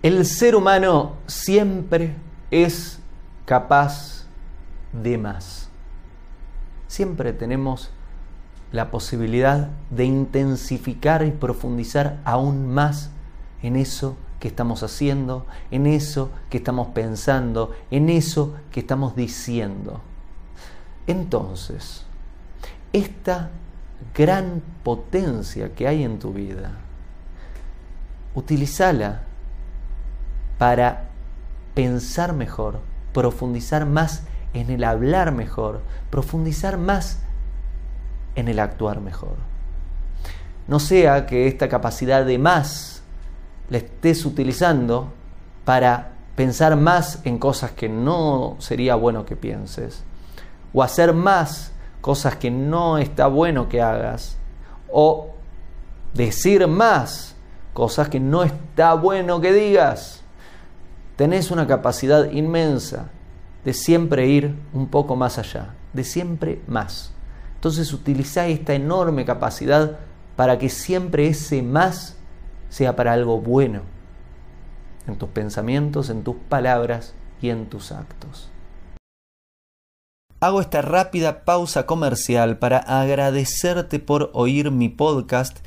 El ser humano siempre es capaz de más. Siempre tenemos la posibilidad de intensificar y profundizar aún más en eso que estamos haciendo, en eso que estamos pensando, en eso que estamos diciendo. Entonces, esta gran potencia que hay en tu vida, utilízala para pensar mejor, profundizar más en el hablar mejor, profundizar más en el actuar mejor. No sea que esta capacidad de más la estés utilizando para pensar más en cosas que no sería bueno que pienses, o hacer más cosas que no está bueno que hagas, o decir más cosas que no está bueno que digas. Tenés una capacidad inmensa de siempre ir un poco más allá, de siempre más. Entonces utiliza esta enorme capacidad para que siempre ese más sea para algo bueno en tus pensamientos, en tus palabras y en tus actos. Hago esta rápida pausa comercial para agradecerte por oír mi podcast